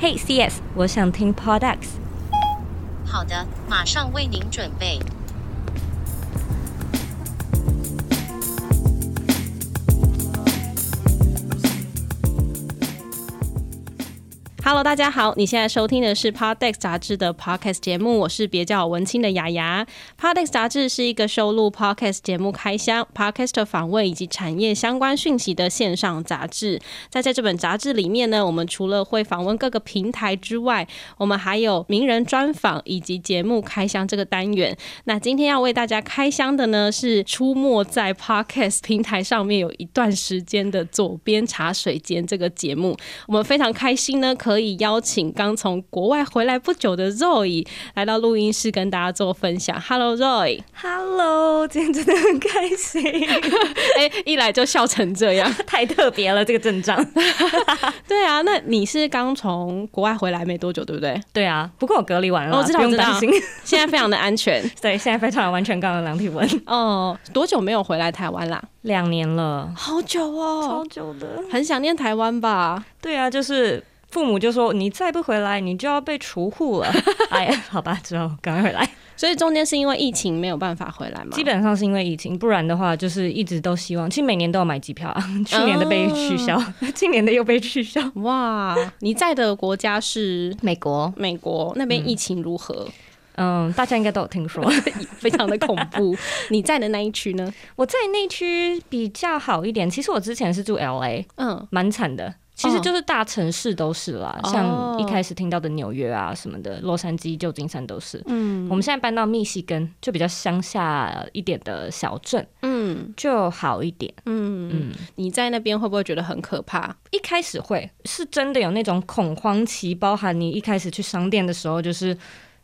Hey，CS，我想听 Products。好的，马上为您准备。Hello，大家好，你现在收听的是 Podex 杂志的 Podcast 节目，我是别叫我文青的雅雅。Podex 杂志是一个收录 Podcast 节目开箱、Podcast 访问以及产业相关讯息的线上杂志。在在这本杂志里面呢，我们除了会访问各个平台之外，我们还有名人专访以及节目开箱这个单元。那今天要为大家开箱的呢，是出没在 Podcast 平台上面有一段时间的左边茶水间这个节目。我们非常开心呢，可。可以邀请刚从国外回来不久的 Roy 来到录音室跟大家做分享。Hello，Roy，Hello，今天真的很开心。哎、欸，一来就笑成这样，太特别了，这个阵仗。对啊，那你是刚从国外回来没多久，对不对？对啊，不过我隔离完了，我知道，不用担心。现在非常的安全。对，现在非常的完全刚刚量体温。哦，多久没有回来台湾啦？两年了，好久哦，超久的，很想念台湾吧？对啊，就是。父母就说：“你再不回来，你就要被除户了。”哎呀，好吧，之后赶快回来。所以中间是因为疫情没有办法回来嘛？基本上是因为疫情，不然的话就是一直都希望。其实每年都要买机票啊，去年的被取消，哦、今年的又被取消。哇，你在的国家是美国？美国那边疫情如何？嗯，大家应该都有听说，非常的恐怖。你在的那一区呢？我在那区比较好一点。其实我之前是住 LA，嗯，蛮惨的。其实就是大城市都是啦，oh. 像一开始听到的纽约啊什么的，洛杉矶、旧金山都是。嗯，我们现在搬到密西根，就比较乡下一点的小镇，嗯，就好一点。嗯嗯，你在那边会不会觉得很可怕？一开始会，是真的有那种恐慌期，包含你一开始去商店的时候，就是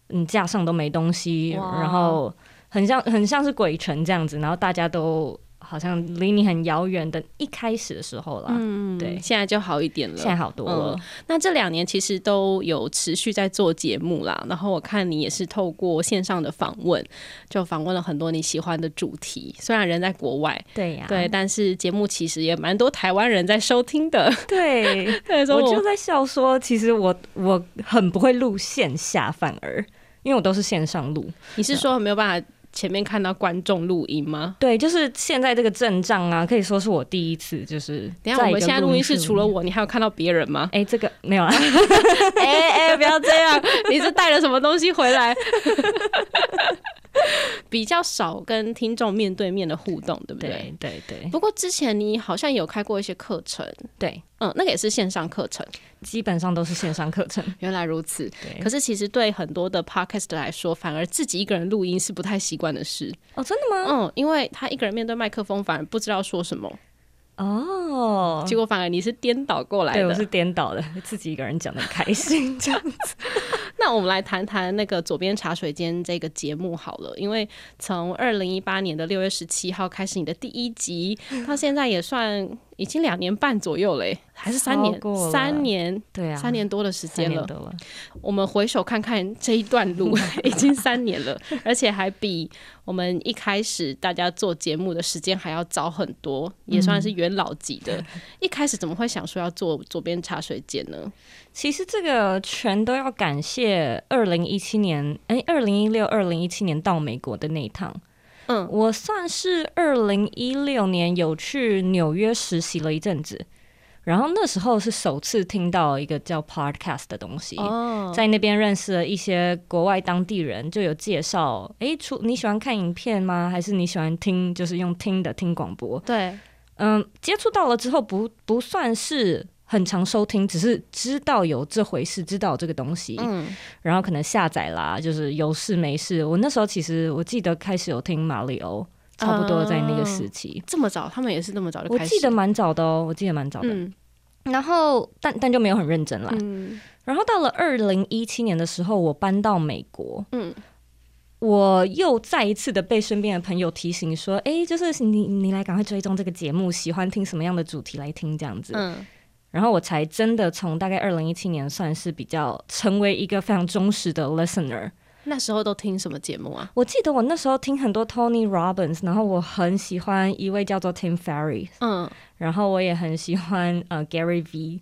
你架上都没东西然后很像很像是鬼城这样子，然后大家都。好像离你很遥远的一开始的时候了，嗯，对，现在就好一点了，现在好多了。嗯、那这两年其实都有持续在做节目啦，然后我看你也是透过线上的访问，就访问了很多你喜欢的主题。虽然人在国外，对呀、啊，对，但是节目其实也蛮多台湾人在收听的。对，对，我就在笑说，其实我我很不会录线下，反而因为我都是线上录。你是说没有办法？前面看到观众录音吗？对，就是现在这个阵仗啊，可以说是我第一次。就是等下我们现在录音室除了我，你还有看到别人吗？哎、欸，这个没有啊。哎 哎、欸欸，不要这样！你是带了什么东西回来？比较少跟听众面对面的互动，对不对？对对对。不过之前你好像有开过一些课程，对，嗯，那个也是线上课程，基本上都是线上课程。原来如此。对。可是其实对很多的 podcast 来说，反而自己一个人录音是不太习惯的事。哦，真的吗？嗯，因为他一个人面对麦克风，反而不知道说什么。哦，结果反而你是颠倒过来的，对，我是颠倒的，自己一个人讲的开心这样子。那我们来谈谈那个左边茶水间这个节目好了，因为从二零一八年的六月十七号开始，你的第一集到现在也算已经两年半左右嘞，还是三年？三年，对啊，三年多的时间了。我们回首看看这一段路，已经三年了，而且还比我们一开始大家做节目的时间还要早很多，也算是元老级的。嗯。一开始怎么会想说要做左边茶水间呢？其实这个全都要感谢二零一七年，哎，二零一六、二零一七年到美国的那一趟。嗯，我算是二零一六年有去纽约实习了一阵子，然后那时候是首次听到一个叫 Podcast 的东西。哦，在那边认识了一些国外当地人，就有介绍，哎，出你喜欢看影片吗？还是你喜欢听，就是用听的听广播？对，嗯，接触到了之后不不算是。很常收听，只是知道有这回事，知道这个东西，嗯，然后可能下载啦，就是有事没事。我那时候其实我记得开始有听马里欧，差不多在那个时期，这么早，他们也是那么早就开始。我记得蛮早的哦，我记得蛮早的。嗯，然后但但就没有很认真啦。嗯，然后到了二零一七年的时候，我搬到美国，嗯，我又再一次的被身边的朋友提醒说，哎，就是你你来赶快追踪这个节目，喜欢听什么样的主题来听这样子，嗯。然后我才真的从大概二零一七年算是比较成为一个非常忠实的 listener。那时候都听什么节目啊？我记得我那时候听很多 Tony Robbins，然后我很喜欢一位叫做 Tim Ferriss，嗯，然后我也很喜欢呃 Gary V。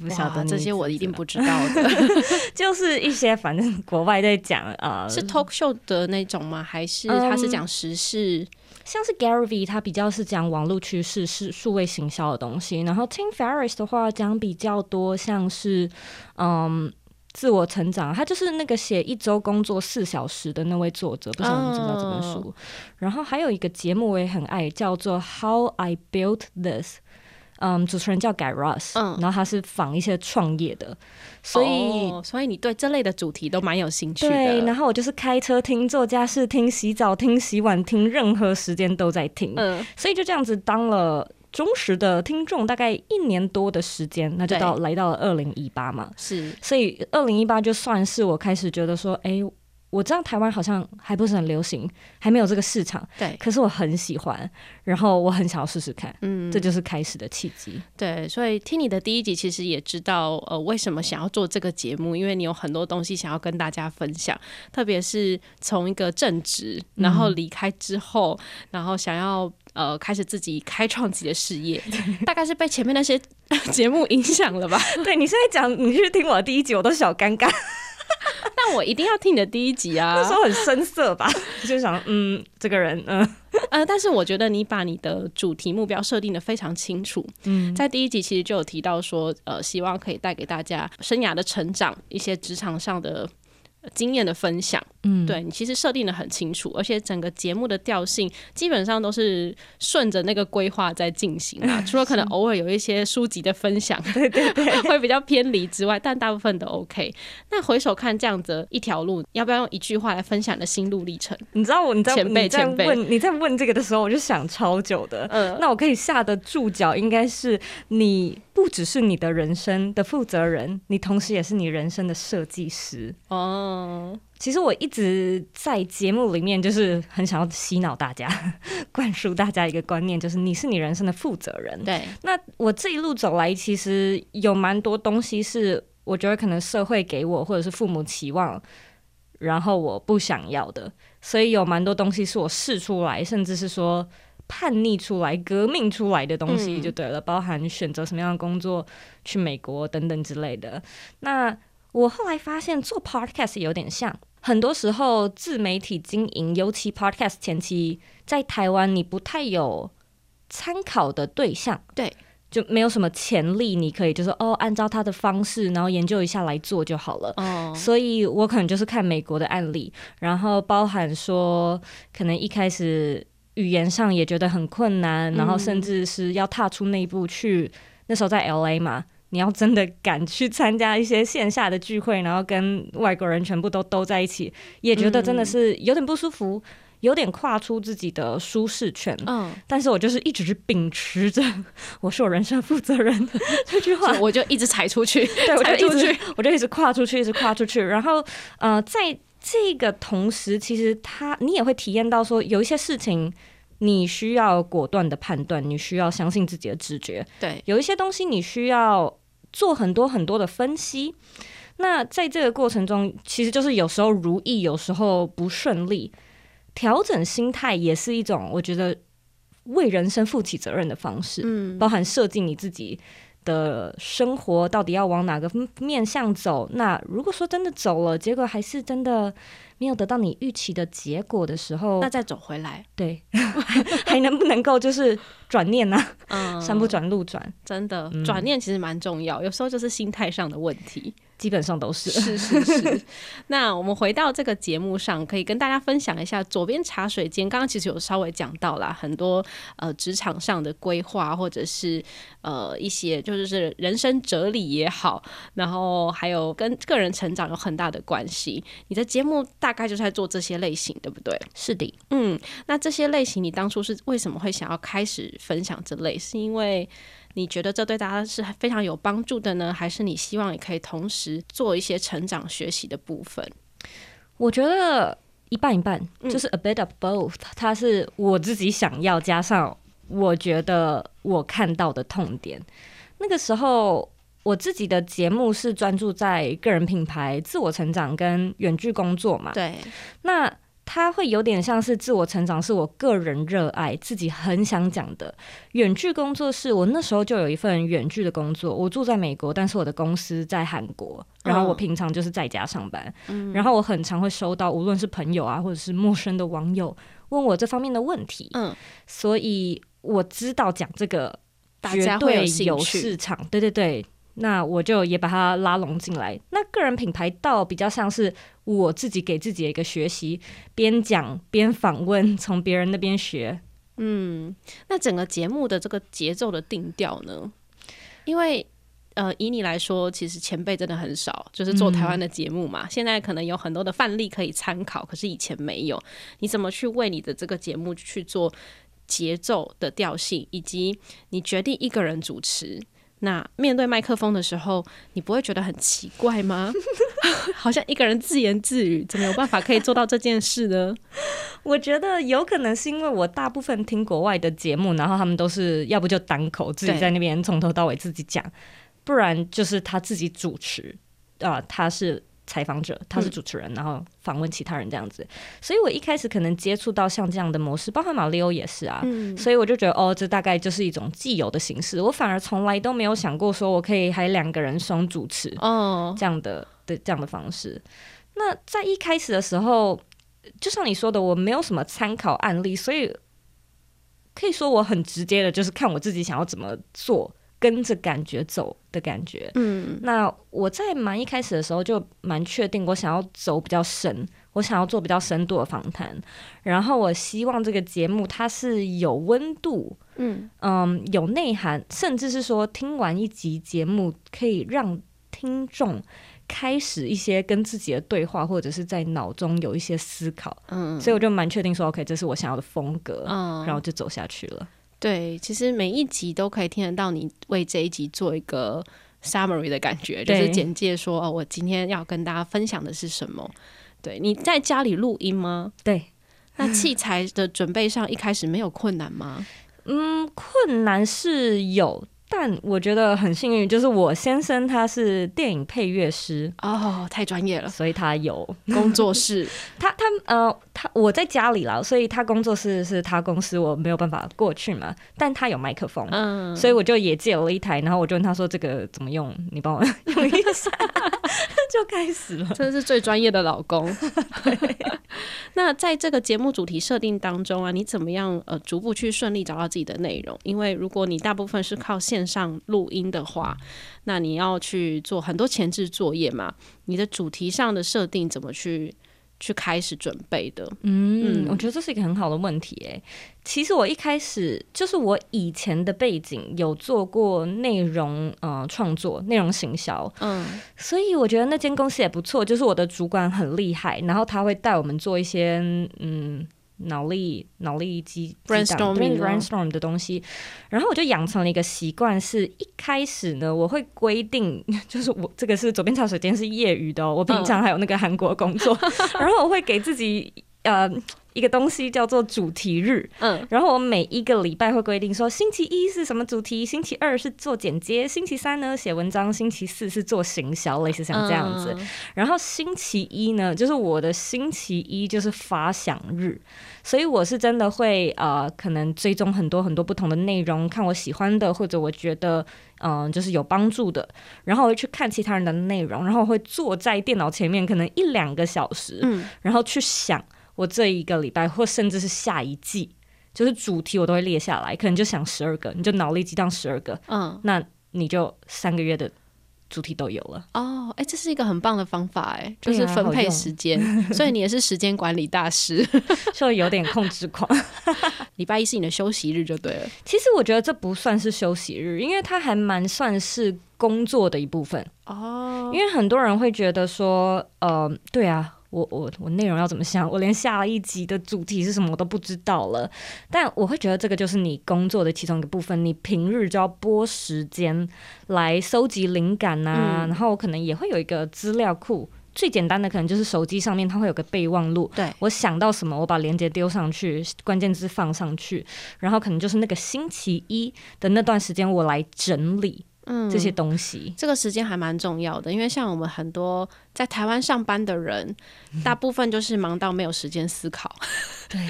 不晓得这些我一定不知道的，就是一些反正国外在讲啊，是 talk show 的那种吗？还是他是讲时事？嗯像是 Gary V，他比较是讲网络趋势、是数位行销的东西。然后 Tim Ferriss 的话讲比较多，像是嗯自我成长。他就是那个写一周工作四小时的那位作者，不知道你知不知道这本书。Oh. 然后还有一个节目我也很爱，叫做 How I Built This。嗯，主持人叫 Guy 嗯，然后他是仿一些创业的，所以、哦、所以你对这类的主题都蛮有兴趣的。对，然后我就是开车听、做家事听、洗澡听、洗碗听，任何时间都在听。嗯，所以就这样子当了忠实的听众，大概一年多的时间，那就到来到了二零一八嘛。是，所以二零一八就算是我开始觉得说，哎。我知道台湾好像还不是很流行，还没有这个市场。对，可是我很喜欢，然后我很想要试试看。嗯，这就是开始的契机。对，所以听你的第一集，其实也知道呃为什么想要做这个节目，因为你有很多东西想要跟大家分享，特别是从一个正职，然后离开之后，嗯、然后想要呃开始自己开创自己的事业，大概是被前面那些 节目影响了吧？对，你现在讲，你去听我的第一集，我都小尴尬。那我一定要听你的第一集啊！那时候很生涩吧，就想嗯，这个人嗯呃，但是我觉得你把你的主题目标设定的非常清楚。嗯，在第一集其实就有提到说，呃，希望可以带给大家生涯的成长，一些职场上的。经验的分享，嗯，对，你其实设定的很清楚，而且整个节目的调性基本上都是顺着那个规划在进行啊，除了可能偶尔有一些书籍的分享，对对对，会比较偏离之外，但大部分都 OK。那回首看这样子一条路，要不要用一句话来分享的心路历程？你知道我你在前辈前辈你在问这个的时候，我就想超久的，嗯，那我可以下的注脚应该是你。不只是你的人生的负责人，你同时也是你人生的设计师哦。其实我一直在节目里面，就是很想要洗脑大家，灌输大家一个观念，就是你是你人生的负责人。对，那我这一路走来，其实有蛮多东西是我觉得可能社会给我，或者是父母期望，然后我不想要的，所以有蛮多东西是我试出来，甚至是说。叛逆出来、革命出来的东西就对了，嗯、包含选择什么样的工作、去美国等等之类的。那我后来发现做 podcast 有点像，很多时候自媒体经营，尤其 podcast 前期在台湾，你不太有参考的对象，对，就没有什么潜力，你可以就是哦，按照他的方式，然后研究一下来做就好了。哦，所以我可能就是看美国的案例，然后包含说可能一开始。语言上也觉得很困难，然后甚至是要踏出那一步去。嗯、那时候在 LA 嘛，你要真的敢去参加一些线下的聚会，然后跟外国人全部都都在一起，也觉得真的是有点不舒服，有点跨出自己的舒适圈。嗯，但是我就是一直是秉持着我是我人生负责人的这句话，我就一直踩出去，对，我就一直我就一直跨出去，一直跨出去。然后呃，在这个同时，其实他你也会体验到说，有一些事情你需要果断的判断，你需要相信自己的直觉。对，有一些东西你需要做很多很多的分析。那在这个过程中，其实就是有时候如意，有时候不顺利。调整心态也是一种，我觉得为人生负起责任的方式。嗯，包含设计你自己的生活到底要往哪个面向走？那如果说真的走了，结果还是真的没有得到你预期的结果的时候，那再走回来，对，还能不能够就是转念呢？嗯，山不转路转，真的转念其实蛮重要，有时候就是心态上的问题。基本上都是是是是。那我们回到这个节目上，可以跟大家分享一下。左边茶水间刚刚其实有稍微讲到啦，很多呃职场上的规划，或者是呃一些就是是人生哲理也好，然后还有跟个人成长有很大的关系。你的节目大概就是在做这些类型，对不对？是的，嗯。那这些类型，你当初是为什么会想要开始分享这类？是因为你觉得这对大家是非常有帮助的呢，还是你希望也可以同时做一些成长学习的部分？我觉得一半一半，就是 a bit of both。它是我自己想要，加上我觉得我看到的痛点。那个时候，我自己的节目是专注在个人品牌、自我成长跟远距工作嘛。对，那它会有点像是自我成长，是我个人热爱、自己很想讲的。远距工作室，我那时候就有一份远距的工作，我住在美国，但是我的公司在韩国，然后我平常就是在家上班。嗯，然后我很常会收到无论是朋友啊，或者是陌生的网友问我这方面的问题。嗯，所以我知道讲这个绝对有市场。对对对。那我就也把它拉拢进来。那个人品牌倒比较像是我自己给自己的一个学习，边讲边访问，从别人那边学。嗯，那整个节目的这个节奏的定调呢？因为呃，以你来说，其实前辈真的很少，就是做台湾的节目嘛。嗯、现在可能有很多的范例可以参考，可是以前没有。你怎么去为你的这个节目去做节奏的调性，以及你决定一个人主持？那面对麦克风的时候，你不会觉得很奇怪吗？好像一个人自言自语，怎么有办法可以做到这件事呢？我觉得有可能是因为我大部分听国外的节目，然后他们都是要不就单口自己在那边从头到尾自己讲，不然就是他自己主持啊、呃，他是。采访者，他是主持人，嗯、然后访问其他人这样子，所以我一开始可能接触到像这样的模式，包括马里欧也是啊，嗯、所以我就觉得哦，这大概就是一种既有的形式，我反而从来都没有想过说我可以还两个人双主持哦，这样的的这样的方式。那在一开始的时候，就像你说的，我没有什么参考案例，所以可以说我很直接的，就是看我自己想要怎么做。跟着感觉走的感觉，嗯，那我在蛮一开始的时候就蛮确定，我想要走比较深，我想要做比较深度的访谈，然后我希望这个节目它是有温度，嗯。嗯，有内涵，甚至是说听完一集节目可以让听众开始一些跟自己的对话，或者是在脑中有一些思考，嗯，所以我就蛮确定说，OK，这是我想要的风格，嗯，然后就走下去了。对，其实每一集都可以听得到你为这一集做一个 summary 的感觉，就是简介说哦，我今天要跟大家分享的是什么。对，你在家里录音吗？对，那器材的准备上一开始没有困难吗？嗯，困难是有。但我觉得很幸运，就是我先生他是电影配乐师哦，太专业了，所以他有 工作室。他他呃，他我在家里了，所以他工作室是他公司，我没有办法过去嘛。但他有麦克风，嗯，所以我就也借了一台，然后我就问他说：“这个怎么用？你帮我 用一下。” 就开始了，真的是最专业的老公。那在这个节目主题设定当中啊，你怎么样呃逐步去顺利找到自己的内容？因为如果你大部分是靠线上录音的话，那你要去做很多前置作业嘛。你的主题上的设定怎么去？去开始准备的，嗯，嗯，我觉得这是一个很好的问题诶。其实我一开始就是我以前的背景有做过内容呃创作、内容行销，嗯，所以我觉得那间公司也不错，就是我的主管很厉害，然后他会带我们做一些嗯。脑力脑力激 brainstorm brainstorm 的东西，然后我就养成了一个习惯，是一开始呢，我会规定，就是我这个是左边茶水间是业余的哦，我平常还有那个韩国工作，嗯、然后我会给自己呃。一个东西叫做主题日，嗯，然后我每一个礼拜会规定说，星期一是什么主题，星期二是做剪接，星期三呢写文章，星期四是做行销，类似像这样子。嗯、然后星期一呢，就是我的星期一就是发想日，所以我是真的会呃，可能追踪很多很多不同的内容，看我喜欢的或者我觉得嗯、呃、就是有帮助的，然后我会去看其他人的内容，然后会坐在电脑前面可能一两个小时，嗯，然后去想。我这一个礼拜，或甚至是下一季，就是主题我都会列下来，可能就想十二个，你就脑力激荡十二个，嗯，那你就三个月的主题都有了。哦，哎、欸，这是一个很棒的方法，哎，就是分配时间，啊、所以你也是时间管理大师，就有点控制狂。礼拜一是你的休息日就对了。其实我觉得这不算是休息日，因为它还蛮算是工作的一部分哦。因为很多人会觉得说，呃，对啊。我我我内容要怎么想？我连下一集的主题是什么我都不知道了。但我会觉得这个就是你工作的其中一个部分，你平日就要拨时间来收集灵感呐、啊，嗯、然后可能也会有一个资料库。最简单的可能就是手机上面它会有个备忘录，对，我想到什么，我把链接丢上去，关键字放上去，然后可能就是那个星期一的那段时间我来整理。嗯，这些东西，这个时间还蛮重要的，因为像我们很多在台湾上班的人，大部分就是忙到没有时间思考。对，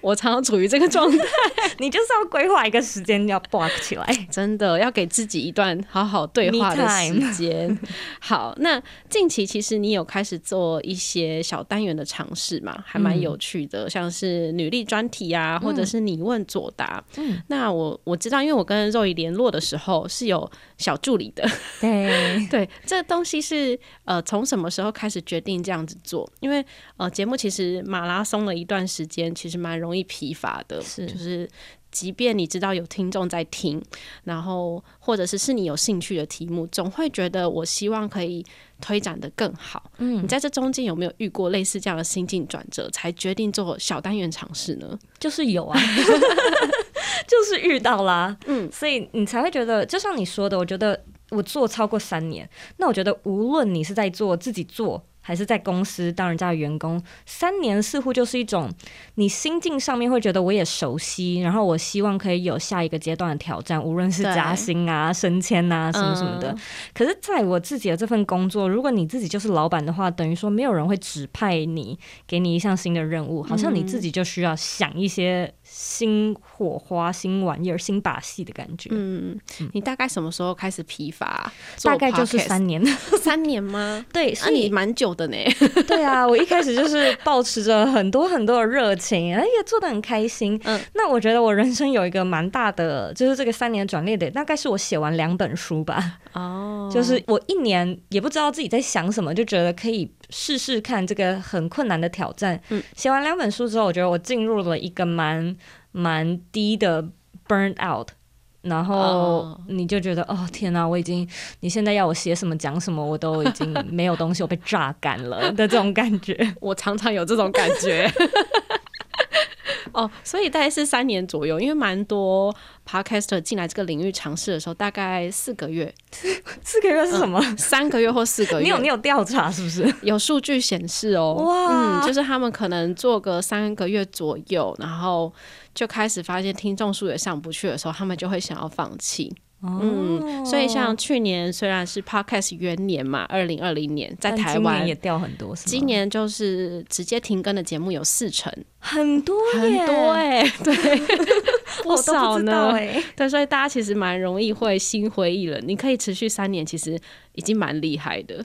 我常常处于这个状态。你就是要规划一个时间要 block 起来，真的要给自己一段好好对话的时间。好，那近期其实你有开始做一些小单元的尝试嘛？还蛮有趣的，嗯、像是女力专题啊，或者是你问左答。嗯，那我我知道，因为我跟 Zoe 联络的时候是有小助理的。对 对，这东西是呃，从什么时候开始决定这样子做？因为呃，节目其实马拉松了一段时间，其实蛮容易疲乏的。是，就是即便你知道有听众在听，然后或者是是你有兴趣的题目，总会觉得我希望可以推展的更好。嗯，你在这中间有没有遇过类似这样的心境转折，才决定做小单元尝试呢？就是有啊，就是遇到啦。嗯，所以你才会觉得，就像你说的，我觉得。我做超过三年，那我觉得无论你是在做自己做，还是在公司当人家的员工，三年似乎就是一种你心境上面会觉得我也熟悉，然后我希望可以有下一个阶段的挑战，无论是加薪啊、升迁啊什么什么的。嗯、可是，在我自己的这份工作，如果你自己就是老板的话，等于说没有人会指派你，给你一项新的任务，好像你自己就需要想一些新火花、新玩意儿、新把戏的感觉。嗯，你大概什么时候开始疲乏？大概就是三年，三年吗？对，那你蛮久的呢，对啊，我一开始就是保持着很多很多的热情，哎，也做的很开心。嗯，那我觉得我人生有一个蛮大的，就是这个三年转捩点，大概是我写完两本书吧。哦，就是我一年也不知道自己在想什么，就觉得可以试试看这个很困难的挑战。嗯，写完两本书之后，我觉得我进入了一个蛮蛮低的 burn out。然后你就觉得，oh. 哦天哪，我已经，你现在要我写什么讲什么，我都已经没有东西，我被榨干了的这种感觉。我常常有这种感觉。哦，所以大概是三年左右，因为蛮多 podcaster 进来这个领域尝试的时候，大概四个月。四个月是什么？嗯、三个月或四个月？你有你有调查是不是？有数据显示哦。哇，嗯，就是他们可能做个三个月左右，然后。就开始发现听众数也上不去的时候，他们就会想要放弃。哦、嗯，所以像去年虽然是 Podcast 元年嘛，二零二零年在台湾也掉很多，今年就是直接停更的节目有四成，很多很多哎、欸，对，不少呢。对，所以大家其实蛮容易会心灰意冷。你可以持续三年，其实已经蛮厉害的。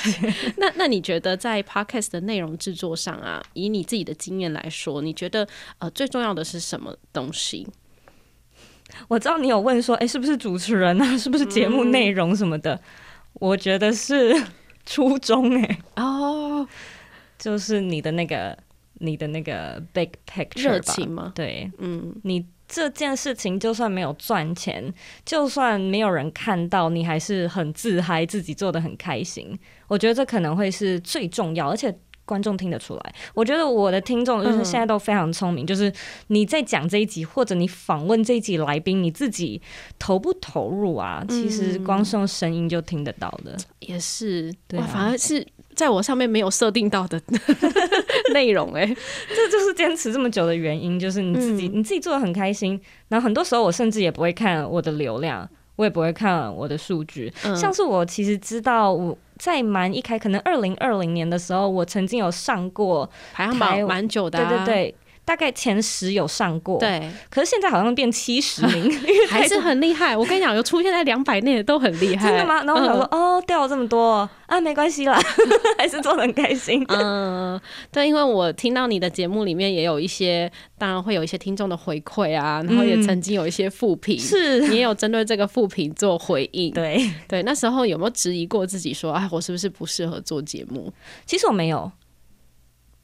那那你觉得在 Podcast 的内容制作上啊，以你自己的经验来说，你觉得呃最重要的是什么东西？我知道你有问说，哎、欸，是不是主持人啊？是不是节目内容什么的？嗯、我觉得是 初衷哎、欸。哦，就是你的那个，你的那个 big picture 热情吗？对，嗯，你这件事情就算没有赚钱，就算没有人看到，你还是很自嗨，自己做的很开心。我觉得这可能会是最重要，而且。观众听得出来，我觉得我的听众就是现在都非常聪明。嗯、就是你在讲这一集，或者你访问这一集来宾，你自己投不投入啊？嗯、其实光是用声音就听得到的。也是，对、啊，反而是在我上面没有设定到的 内容、欸。哎，这就是坚持这么久的原因，就是你自己，嗯、你自己做的很开心。然后很多时候，我甚至也不会看我的流量，我也不会看我的数据。嗯、像是我其实知道我。在蛮一开，可能二零二零年的时候，我曾经有上过排行榜蛮久的、啊，对对对。大概前十有上过，对，可是现在好像变七十名，还是很厉害。我跟你讲，有出现在两百内的都很厉害，真的吗？然后我想说，嗯、哦，掉了这么多啊，没关系啦，还是做的很开心。嗯，对，因为我听到你的节目里面也有一些，当然会有一些听众的回馈啊，然后也曾经有一些复评，是、嗯、你也有针对这个复评做回应。对对，那时候有没有质疑过自己说，哎，我是不是不适合做节目？其实我没有。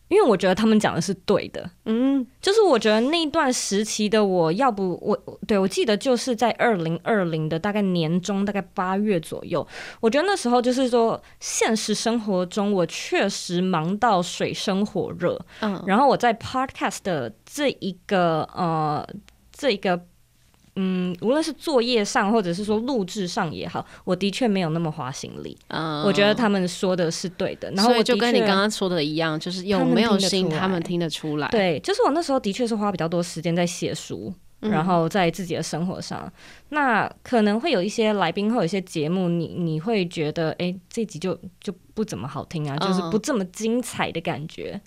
因为我觉得他们讲的是对的，嗯，就是我觉得那一段时期的我，要不我对我记得就是在二零二零的大概年中，大概八月左右，我觉得那时候就是说现实生活中我确实忙到水深火热，嗯，然后我在 Podcast 的这一个呃这一个。嗯，无论是作业上，或者是说录制上也好，我的确没有那么花心力。嗯，我觉得他们说的是对的。然后我就跟你刚刚说的一样，就是有没有心，他们听得出来。对，就是我那时候的确是花比较多时间在写书。然后在自己的生活上，嗯、那可能会有一些来宾，会有一些节目你，你你会觉得，哎，这集就就不怎么好听啊，就是不这么精彩的感觉。嗯，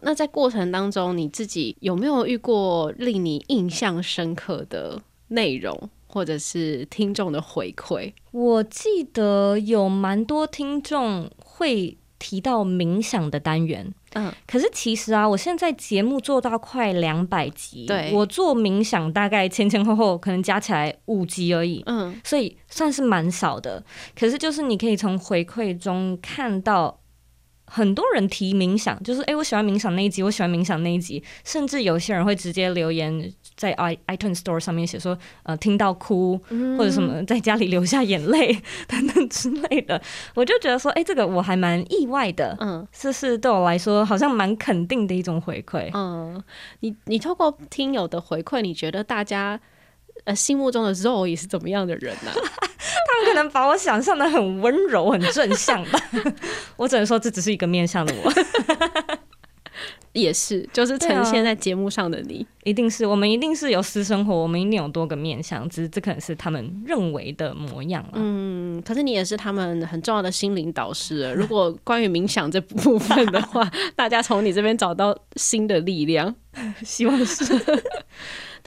那在过程当中，你自己有没有遇过令你印象深刻的内容，或者是听众的回馈？我记得有蛮多听众会提到冥想的单元。嗯，可是其实啊，我现在节目做到快两百集，对，我做冥想大概前前后后可能加起来五集而已，嗯，所以算是蛮少的。可是就是你可以从回馈中看到。很多人提冥想，就是哎，我喜欢冥想那一集，我喜欢冥想那一集，甚至有些人会直接留言在 i iTunes Store 上面写说，呃，听到哭，或者什么在家里流下眼泪 等等之类的，我就觉得说，哎，这个我还蛮意外的，嗯，这是对我来说好像蛮肯定的一种回馈，嗯，你你透过听友的回馈，你觉得大家呃心目中的 Zoe 是怎么样的人呢？他们可能把我想象的很温柔、很正向吧，我只能说这只是一个面向的我，也是，就是呈现在节目上的你，啊、一定是我们一定是有私生活，我们一定有多个面向，只是这可能是他们认为的模样了。嗯，可是你也是他们很重要的心灵导师。如果关于冥想这部分的话，大家从你这边找到新的力量，希望是。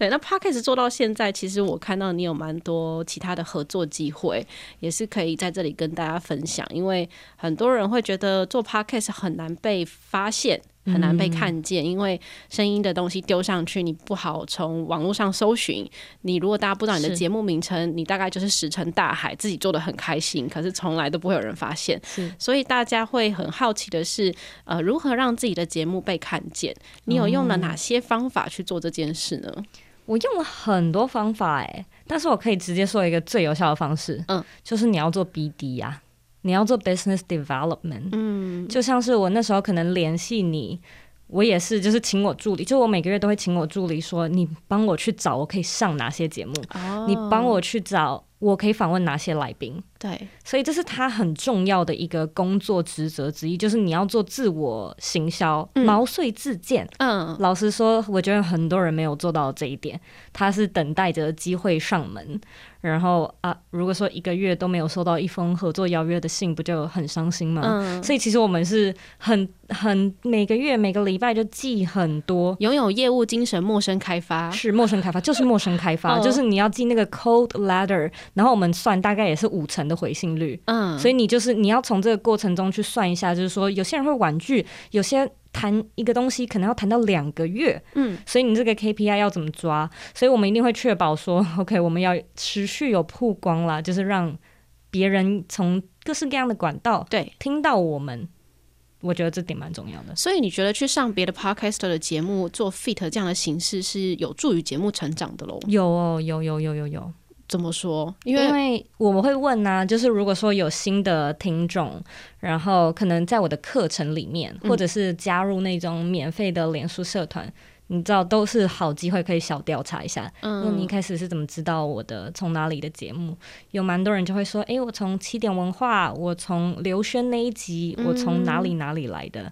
对，那 Podcast 做到现在，其实我看到你有蛮多其他的合作机会，也是可以在这里跟大家分享。因为很多人会觉得做 Podcast 很难被发现，很难被看见，嗯、因为声音的东西丢上去，你不好从网络上搜寻。你如果大家不知道你的节目名称，你大概就是石沉大海，自己做的很开心，可是从来都不会有人发现。所以大家会很好奇的是，呃，如何让自己的节目被看见？你有用了哪些方法去做这件事呢？我用了很多方法哎，但是我可以直接说一个最有效的方式，嗯，就是你要做 BD 呀，你要做 business development，嗯，就像是我那时候可能联系你，我也是就是请我助理，就我每个月都会请我助理说，你帮我去找我可以上哪些节目，哦，你帮我去找。我可以访问哪些来宾？对，所以这是他很重要的一个工作职责之一，就是你要做自我行销、嗯、毛遂自荐。嗯，老实说，我觉得很多人没有做到这一点，他是等待着机会上门。然后啊，如果说一个月都没有收到一封合作邀约的信，不就很伤心吗？嗯，所以其实我们是很很每个月每个礼拜就寄很多，拥有业务精神，陌生开发是陌生开发，就是陌生开发，就是你要寄那个 cold letter，然后我们算大概也是五成的回信率。嗯，所以你就是你要从这个过程中去算一下，就是说有些人会婉拒，有些。谈一个东西可能要谈到两个月，嗯，所以你这个 KPI 要怎么抓？所以我们一定会确保说，OK，我们要持续有曝光啦，就是让别人从各式各样的管道对听到我们。我觉得这点蛮重要的。所以你觉得去上别的 Podcaster 的节目做 feat 这样的形式是有助于节目成长的喽？有哦，有有有有有。怎么说？因为，因为我们会问呢、啊，就是如果说有新的听众，然后可能在我的课程里面，或者是加入那种免费的脸书社团，嗯、你知道都是好机会，可以小调查一下。嗯，那你一开始是怎么知道我的？从哪里的节目？有蛮多人就会说，哎，我从起点文化，我从刘轩那一集，我从哪里哪里来的。嗯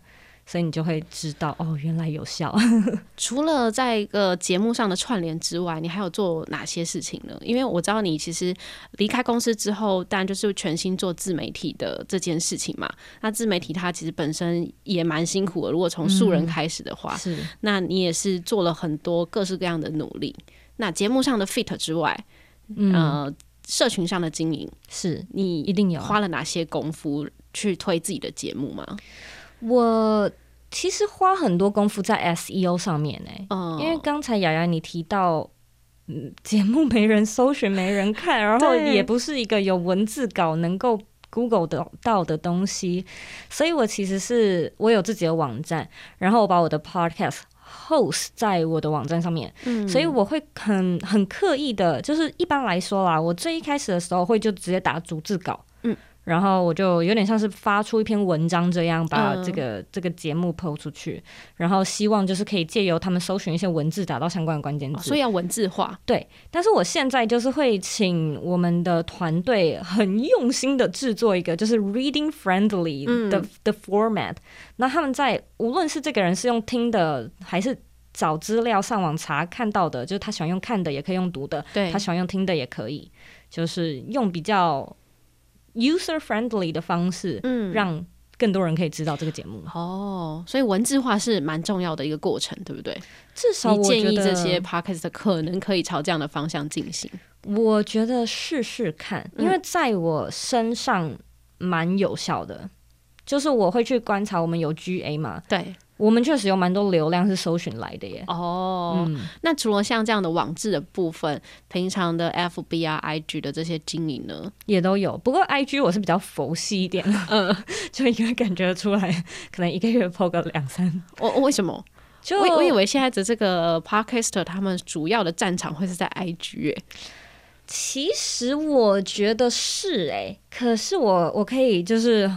所以你就会知道哦，原来有效。除了在一个节目上的串联之外，你还有做哪些事情呢？因为我知道你其实离开公司之后，当然就是全心做自媒体的这件事情嘛。那自媒体它其实本身也蛮辛苦的，如果从素人开始的话，嗯、是。那你也是做了很多各式各样的努力。那节目上的 feat 之外，嗯、呃，社群上的经营，是你一定有花了哪些功夫去推自己的节目吗？我其实花很多功夫在 SEO 上面呢、欸，oh. 因为刚才雅雅你提到，嗯，节目没人搜寻，没人看，然后也不是一个有文字稿能够 Google 得到的东西，所以我其实是我有自己的网站，然后我把我的 Podcast host 在我的网站上面，嗯，所以我会很很刻意的，就是一般来说啦，我最一开始的时候会就直接打逐字稿，嗯。然后我就有点像是发出一篇文章这样，把这个、嗯、这个节目 PO 出去，然后希望就是可以借由他们搜寻一些文字，打到相关的关键字，哦，所以要文字化。对，但是我现在就是会请我们的团队很用心的制作一个就是 reading friendly 的的、嗯、format，那他们在无论是这个人是用听的还是找资料、上网查看到的，就是他喜欢用看的，也可以用读的；对，他喜欢用听的，也可以，就是用比较 user friendly 的方式，嗯，让更多人可以知道这个节目。哦，所以文字化是蛮重要的一个过程，对不对？至少我建议这些 podcast 可能可以朝这样的方向进行。我觉得试试看，因为在我身上蛮有效的，嗯、就是我会去观察，我们有 GA 嘛，对。我们确实有蛮多流量是搜寻来的耶。哦，嗯、那除了像这样的网志的部分，平常的 FB 啊、IG 的这些经营呢，也都有。不过 IG 我是比较佛系一点，嗯，就因为感觉出来，可能一个月 po 个两三。我为什么？就我我以为现在的这个 Podcaster 他们主要的战场会是在 IG 耶。其实我觉得是哎，可是我我可以就是。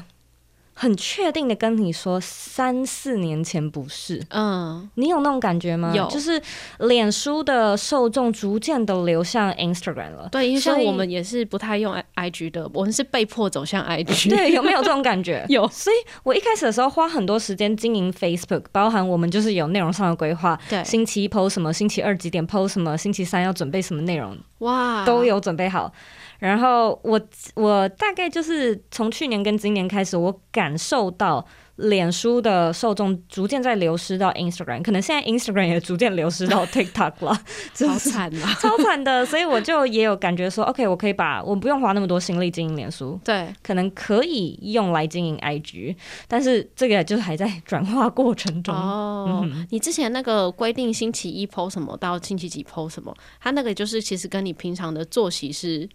很确定的跟你说，三四年前不是，嗯，你有那种感觉吗？有，就是脸书的受众逐渐的流向 Instagram 了。对，因为像我们也是不太用 IG 的，我们是被迫走向 IG。对，有没有这种感觉？有。所以我一开始的时候花很多时间经营 Facebook，包含我们就是有内容上的规划，对，星期一 post 什么，星期二几点 post 什么，星期三要准备什么内容，哇，都有准备好。然后我我大概就是从去年跟今年开始，我感受到脸书的受众逐渐在流失到 Instagram，可能现在 Instagram 也逐渐流失到 TikTok 了，超惨的，超惨的。所以我就也有感觉说，OK，我可以把我不用花那么多心力经营脸书，对，可能可以用来经营 IG，但是这个就是还在转化过程中。哦，嗯、你之前那个规定星期一 po 什么到星期几 po 什么，它那个就是其实跟你平常的作息是。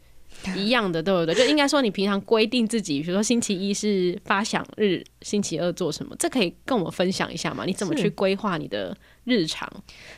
一样的，对不对？就应该说，你平常规定自己，比如说星期一是发想日，星期二做什么，这可以跟我们分享一下吗？你怎么去规划你的日常？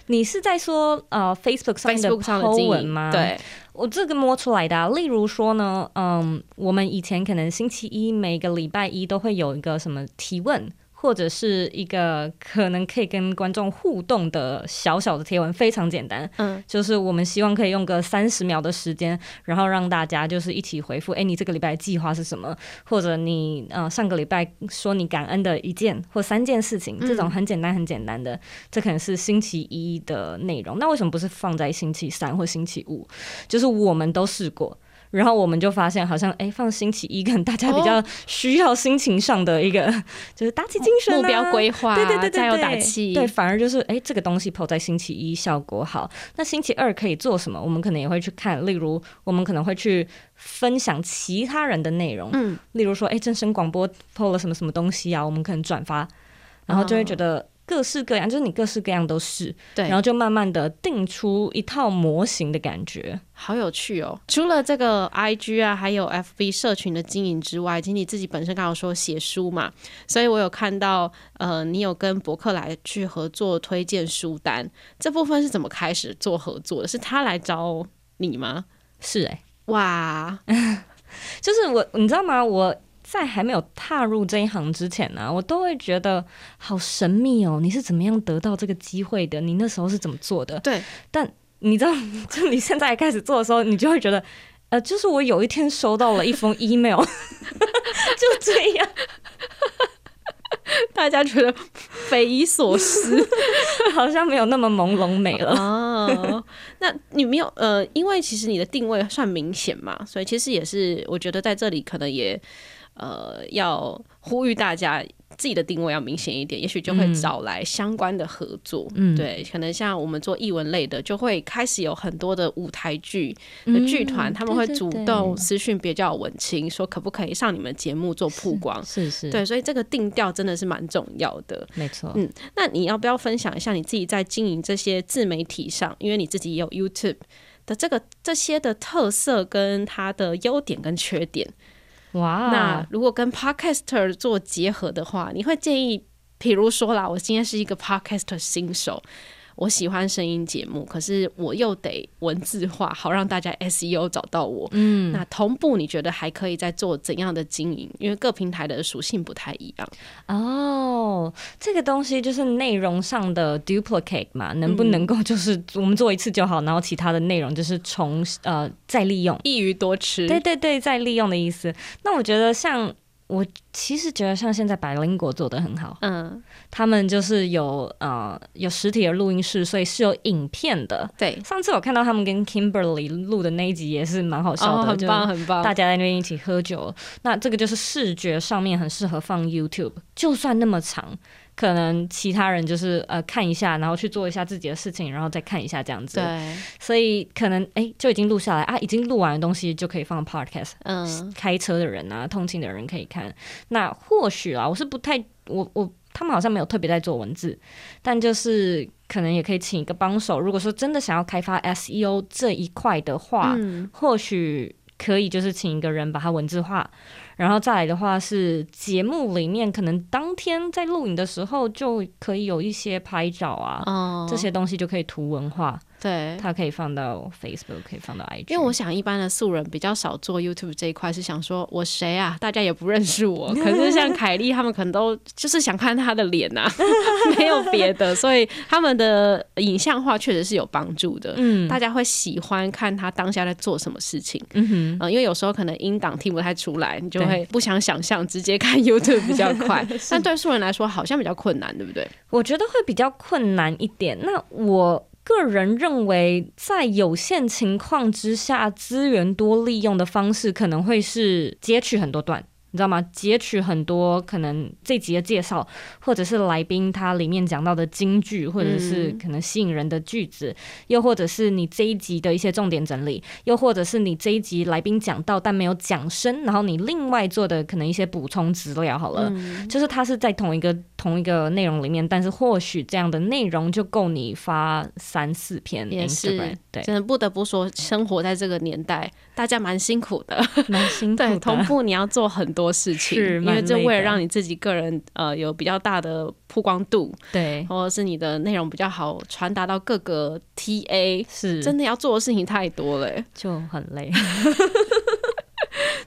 你是在说呃，Facebook 上的 po 文吗？对，我这个摸出来的啊。例如说呢，嗯，我们以前可能星期一每个礼拜一都会有一个什么提问。或者是一个可能可以跟观众互动的小小的贴文，非常简单。嗯，就是我们希望可以用个三十秒的时间，然后让大家就是一起回复。哎，你这个礼拜计划是什么？或者你呃上个礼拜说你感恩的一件或三件事情，这种很简单很简单的，这可能是星期一的内容。那为什么不是放在星期三或星期五？就是我们都试过。然后我们就发现，好像哎，放星期一跟大家比较需要心情上的一个，哦、就是打起精神、啊、目标规划，对对对对，加油打气。对，反而就是哎，这个东西 po 在星期一效果好。那星期二可以做什么？我们可能也会去看，例如我们可能会去分享其他人的内容，嗯，例如说哎，正声广播 po 了什么什么东西啊，我们可能转发，然后就会觉得。各式各样，就是你各式各样都是，对，然后就慢慢的定出一套模型的感觉，好有趣哦。除了这个 IG 啊，还有 FB 社群的经营之外，其实你自己本身刚好说写书嘛，所以我有看到，呃，你有跟博客来去合作推荐书单，这部分是怎么开始做合作的？是他来找你吗？是哎、欸，哇，就是我，你知道吗？我。在还没有踏入这一行之前呢、啊，我都会觉得好神秘哦。你是怎么样得到这个机会的？你那时候是怎么做的？对，但你知道，就你现在开始做的时候，你就会觉得，呃，就是我有一天收到了一封 email，就这样，大家觉得匪夷所思，好像没有那么朦胧美了哦。那你没有呃，因为其实你的定位算明显嘛，所以其实也是，我觉得在这里可能也。呃，要呼吁大家自己的定位要明显一点，也许就会找来相关的合作。嗯，对，可能像我们做译文类的，就会开始有很多的舞台剧的剧团，嗯、他们会主动私讯别叫文青，说可不可以上你们节目做曝光？是是，是，对，所以这个定调真的是蛮重要的。没错，嗯，那你要不要分享一下你自己在经营这些自媒体上，因为你自己也有 YouTube 的这个这些的特色跟它的优点跟缺点？哇，那如果跟 Podcaster 做结合的话，你会建议，比如说啦，我今天是一个 Podcaster 新手。我喜欢声音节目，可是我又得文字化，好让大家 SEO 找到我。嗯，那同步你觉得还可以再做怎样的经营？因为各平台的属性不太一样。哦，这个东西就是内容上的 duplicate 嘛，能不能够就是我们做一次就好，然后其他的内容就是重呃再利用，一鱼多吃。对对对，再利用的意思。那我觉得像我其实觉得像现在百灵果做的很好，嗯，他们就是有呃有实体的录音室，所以是有影片的。对，上次我看到他们跟 Kimberly 录的那一集也是蛮好笑的，哦、很棒很棒，大家在那边一起喝酒。那这个就是视觉上面很适合放 YouTube，就算那么长。可能其他人就是呃看一下，然后去做一下自己的事情，然后再看一下这样子。对，所以可能哎就已经录下来啊，已经录完的东西就可以放 podcast。嗯，开车的人啊，通勤的人可以看。那或许啊，我是不太我我他们好像没有特别在做文字，但就是可能也可以请一个帮手。如果说真的想要开发 SEO 这一块的话，嗯，或许可以就是请一个人把它文字化。然后再来的话是节目里面，可能当天在录影的时候就可以有一些拍照啊，哦、这些东西就可以图文化。对，它可以放到 Facebook，可以放到 IG。因为我想，一般的素人比较少做 YouTube 这一块，是想说我谁啊？大家也不认识我。可是像凯莉他们，可能都就是想看他的脸呐、啊，没有别的。所以他们的影像化确实是有帮助的。嗯，大家会喜欢看他当下在做什么事情。嗯哼，呃、因为有时候可能音档听不太出来，你就会不想想象，直接看 YouTube 比较快。但对素人来说，好像比较困难，对不对？我觉得会比较困难一点。那我。个人认为，在有限情况之下，资源多利用的方式可能会是截取很多段。你知道吗？截取很多可能这集的介绍，或者是来宾他里面讲到的金句，或者是可能吸引人的句子，嗯、又或者是你这一集的一些重点整理，又或者是你这一集来宾讲到但没有讲深，然后你另外做的可能一些补充资料好了，嗯、就是它是在同一个同一个内容里面，但是或许这样的内容就够你发三四篇。也是，对，真的不得不说，生活在这个年代，大家蛮辛苦的，蛮辛苦的。对，同步你要做很多事情，因为这为了让你自己个人呃有比较大的曝光度，对，或者是你的内容比较好传达到各个 TA，是。真的要做的事情太多了，就很累。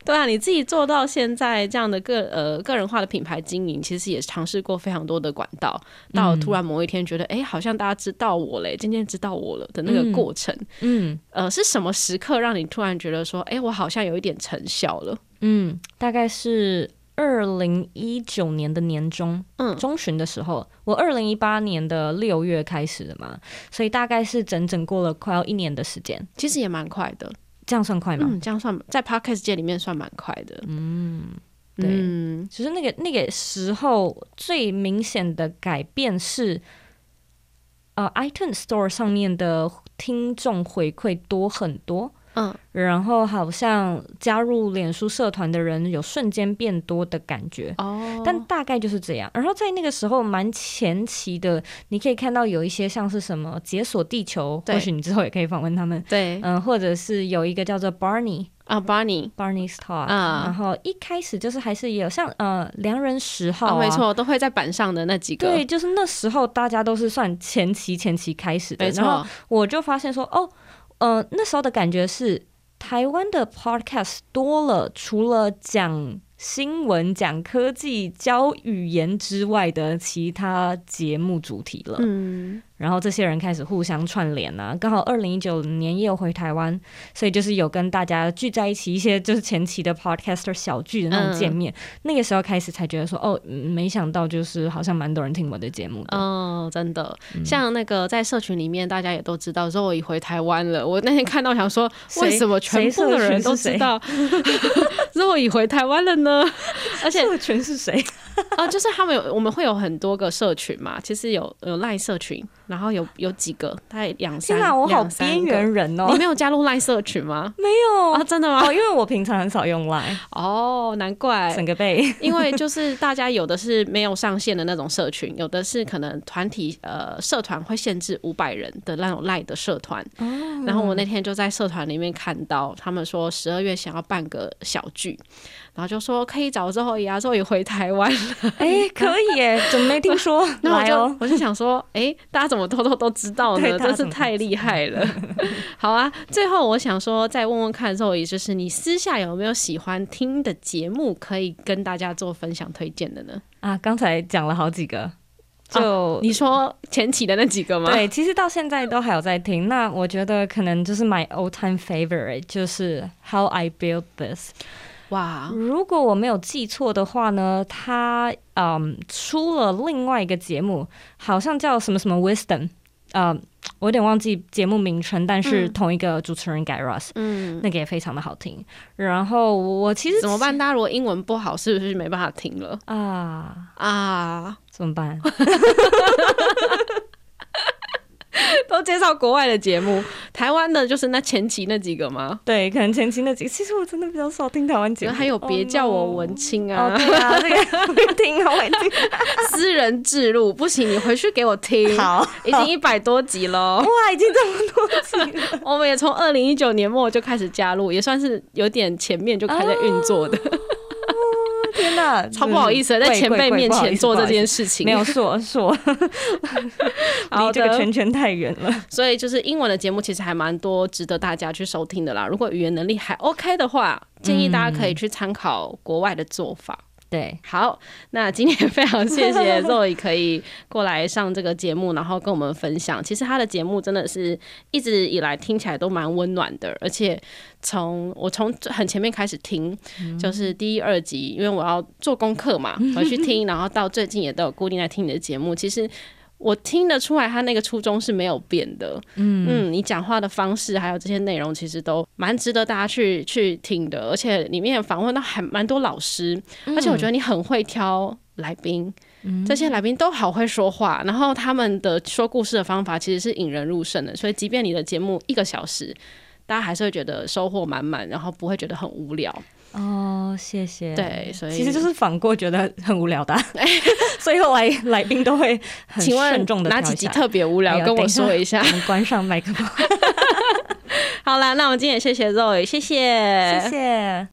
对啊，你自己做到现在这样的个呃个人化的品牌经营，其实也尝试过非常多的管道，到突然某一天觉得，哎、嗯，好像大家知道我嘞，渐渐知道我了的那个过程，嗯，呃，是什么时刻让你突然觉得说，哎，我好像有一点成效了？嗯，大概是二零一九年的年中，嗯，中旬的时候，我二零一八年的六月开始的嘛，所以大概是整整过了快要一年的时间，其实也蛮快的。这样算快吗？嗯，这样算在 Podcast 界里面算蛮快的。嗯，对，嗯，其实那个那个时候最明显的改变是，呃，iTunes Store 上面的听众回馈多很多。嗯，然后好像加入脸书社团的人有瞬间变多的感觉。哦，但大概就是这样。然后在那个时候蛮前期的，你可以看到有一些像是什么解锁地球，或许你之后也可以访问他们。对，嗯，或者是有一个叫做 Barney 啊，Barney。Barney's Talk 啊，然后一开始就是还是有像呃良人十号，没错，都会在板上的那几个。对，就是那时候大家都是算前期前期开始的，然后我就发现说哦。呃，那时候的感觉是，台湾的 podcast 多了，除了讲新闻、讲科技、教语言之外的其他节目主题了。嗯。然后这些人开始互相串联啊，刚好二零一九年也有回台湾，所以就是有跟大家聚在一起，一些就是前期的 podcaster 小聚的那种见面。嗯、那个时候开始才觉得说，哦，没想到就是好像蛮多人听我的节目的。哦，真的，嗯、像那个在社群里面，大家也都知道说我已回台湾了。我那天看到想说，为什么全部的人都知道 说我已回台湾了呢？而且社群是谁？啊，就是他们有，我们会有很多个社群嘛，其实有有 Line 社群。然后有有几个，大概两三。天哪，我好边缘人哦！你没有加入 Line 社群吗？没有啊，真的吗？哦，因为我平常很少用 Line。哦，难怪。整个被。因为就是大家有的是没有上线的那种社群，有的是可能团体呃社团会限制五百人的那种 Line 的社团。哦。然后我那天就在社团里面看到他们说十二月想要办个小聚。然后就说可以找之后牙之后也回台湾了，哎，可以耶，怎么没听说？那我就、哦、我就想说，哎，大家怎么偷偷都知道呢？真是太厉害了。好啊，最后我想说，再问问看之后，也就是你私下有没有喜欢听的节目，可以跟大家做分享推荐的呢？啊，刚才讲了好几个，就、啊、你说前期的那几个吗？对，其实到现在都还有在听。那我觉得可能就是 my old time favorite，就是 How I Built This。哇，如果我没有记错的话呢，他嗯出了另外一个节目，好像叫什么什么 Wisdom，呃，我有点忘记节目名称，但是同一个主持人 Guy Raz，嗯，那个也非常的好听。然后我其实怎么办？大家如果英文不好，是不是没办法听了啊啊？怎么办？都介绍国外的节目，台湾的就是那前期那几个吗？对，可能前期那几个。其实我真的比较少听台湾节目，还有别叫我文青啊，对啊，这个会听，好会听。私人制录不行，你回去给我听。好，已经一百多集了，哇，已经这么多集了。我们也从二零一九年末就开始加入，也算是有点前面就开始运作的。哦天呐，超不好意思，在前辈面前做这件事情，没有说说，离这个圈圈太远了。所以就是英文的节目其实还蛮多值得大家去收听的啦。如果语言能力还 OK 的话，建议大家可以去参考国外的做法。对，好，那今天非常谢谢 Zoe 可以过来上这个节目，然后跟我们分享。其实他的节目真的是一直以来听起来都蛮温暖的，而且从我从很前面开始听，嗯、就是第一、二集，因为我要做功课嘛，回去听，然后到最近也都有固定在听你的节目。其实。我听得出来，他那个初衷是没有变的。嗯嗯，你讲话的方式还有这些内容，其实都蛮值得大家去去听的。而且里面访问到还蛮多老师，嗯、而且我觉得你很会挑来宾，嗯、这些来宾都好会说话，然后他们的说故事的方法其实是引人入胜的。所以，即便你的节目一个小时，大家还是会觉得收获满满，然后不会觉得很无聊。哦，谢谢。对，所以其实就是反过觉得很无聊的，所以后来来宾都会很慎重的。哪几集特别无聊？跟我说一下。我们关上麦克风。好啦，那我们今天也谢谢 Zoe，谢谢，谢谢。